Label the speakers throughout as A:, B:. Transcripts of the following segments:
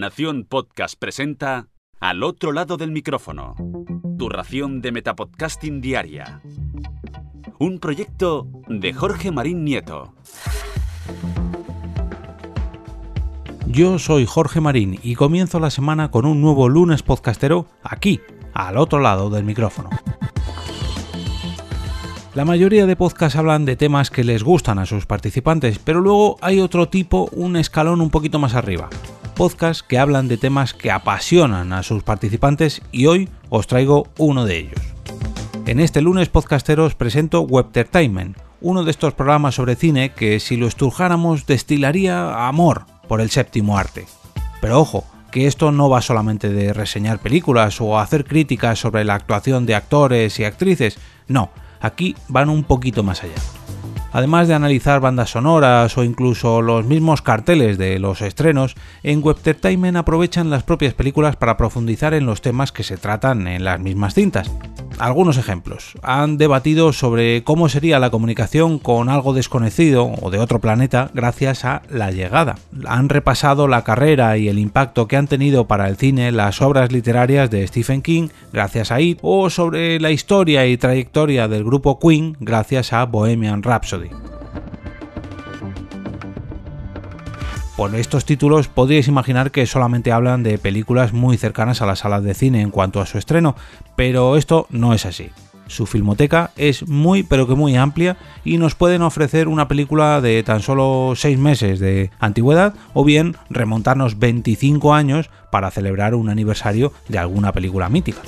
A: Nación Podcast presenta Al otro lado del micrófono. Tu ración de Metapodcasting Diaria. Un proyecto de Jorge Marín Nieto.
B: Yo soy Jorge Marín y comienzo la semana con un nuevo lunes podcastero aquí, al otro lado del micrófono. La mayoría de podcasts hablan de temas que les gustan a sus participantes, pero luego hay otro tipo, un escalón un poquito más arriba. Podcasts que hablan de temas que apasionan a sus participantes y hoy os traigo uno de ellos. En este lunes podcastero os presento Webtertainment, uno de estos programas sobre cine que si lo estrujáramos destilaría amor por el séptimo arte. Pero ojo, que esto no va solamente de reseñar películas o hacer críticas sobre la actuación de actores y actrices, no, aquí van un poquito más allá. Además de analizar bandas sonoras o incluso los mismos carteles de los estrenos, en Webtertainment aprovechan las propias películas para profundizar en los temas que se tratan en las mismas cintas. Algunos ejemplos. Han debatido sobre cómo sería la comunicación con algo desconocido o de otro planeta gracias a la llegada. Han repasado la carrera y el impacto que han tenido para el cine las obras literarias de Stephen King gracias a It o sobre la historia y trayectoria del grupo Queen gracias a Bohemian Rhapsody. Por estos títulos podríais imaginar que solamente hablan de películas muy cercanas a las salas de cine en cuanto a su estreno, pero esto no es así. Su filmoteca es muy pero que muy amplia y nos pueden ofrecer una película de tan solo 6 meses de antigüedad o bien remontarnos 25 años para celebrar un aniversario de alguna película mítica.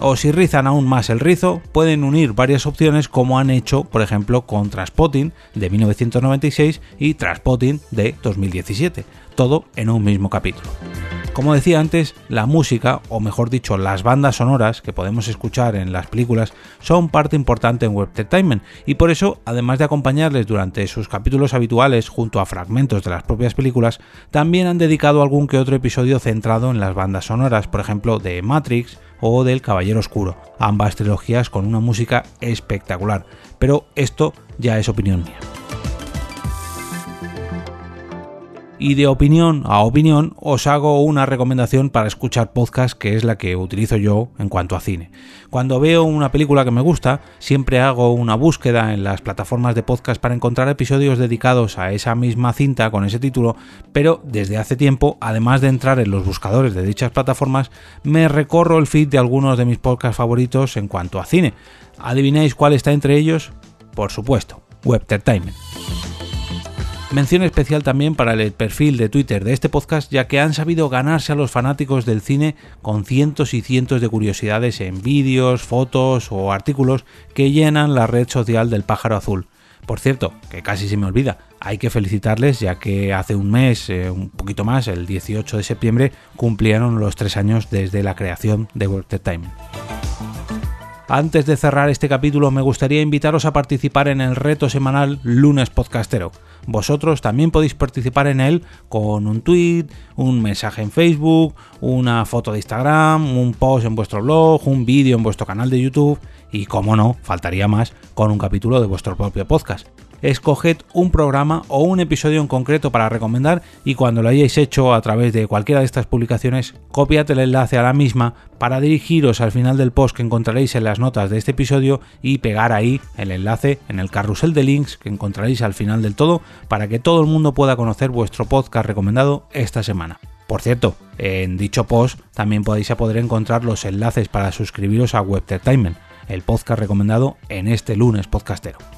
B: O si rizan aún más el rizo, pueden unir varias opciones como han hecho, por ejemplo, con Transpotting de 1996 y Transpotting de 2017, todo en un mismo capítulo. Como decía antes, la música, o mejor dicho, las bandas sonoras que podemos escuchar en las películas, son parte importante en Web Entertainment, y por eso, además de acompañarles durante sus capítulos habituales junto a fragmentos de las propias películas, también han dedicado algún que otro episodio centrado en las bandas sonoras, por ejemplo, de Matrix o del Caballero Oscuro, ambas trilogías con una música espectacular, pero esto ya es opinión mía. Y de opinión a opinión os hago una recomendación para escuchar podcast que es la que utilizo yo en cuanto a cine. Cuando veo una película que me gusta, siempre hago una búsqueda en las plataformas de podcast para encontrar episodios dedicados a esa misma cinta con ese título, pero desde hace tiempo, además de entrar en los buscadores de dichas plataformas, me recorro el feed de algunos de mis podcasts favoritos en cuanto a cine. ¿Adivináis cuál está entre ellos? Por supuesto, Webtertainment. Mención especial también para el perfil de Twitter de este podcast, ya que han sabido ganarse a los fanáticos del cine con cientos y cientos de curiosidades en vídeos, fotos o artículos que llenan la red social del pájaro azul. Por cierto, que casi se me olvida, hay que felicitarles ya que hace un mes, eh, un poquito más, el 18 de septiembre, cumplieron los tres años desde la creación de World Time. Antes de cerrar este capítulo me gustaría invitaros a participar en el reto semanal Lunes Podcastero. Vosotros también podéis participar en él con un tweet, un mensaje en Facebook, una foto de Instagram, un post en vuestro blog, un vídeo en vuestro canal de YouTube y, como no, faltaría más, con un capítulo de vuestro propio podcast escoged un programa o un episodio en concreto para recomendar y cuando lo hayáis hecho a través de cualquiera de estas publicaciones, copiad el enlace a la misma para dirigiros al final del post que encontraréis en las notas de este episodio y pegar ahí el enlace en el carrusel de links que encontraréis al final del todo para que todo el mundo pueda conocer vuestro podcast recomendado esta semana. Por cierto, en dicho post también podéis poder encontrar los enlaces para suscribiros a Webtertainment, el podcast recomendado en este lunes podcastero.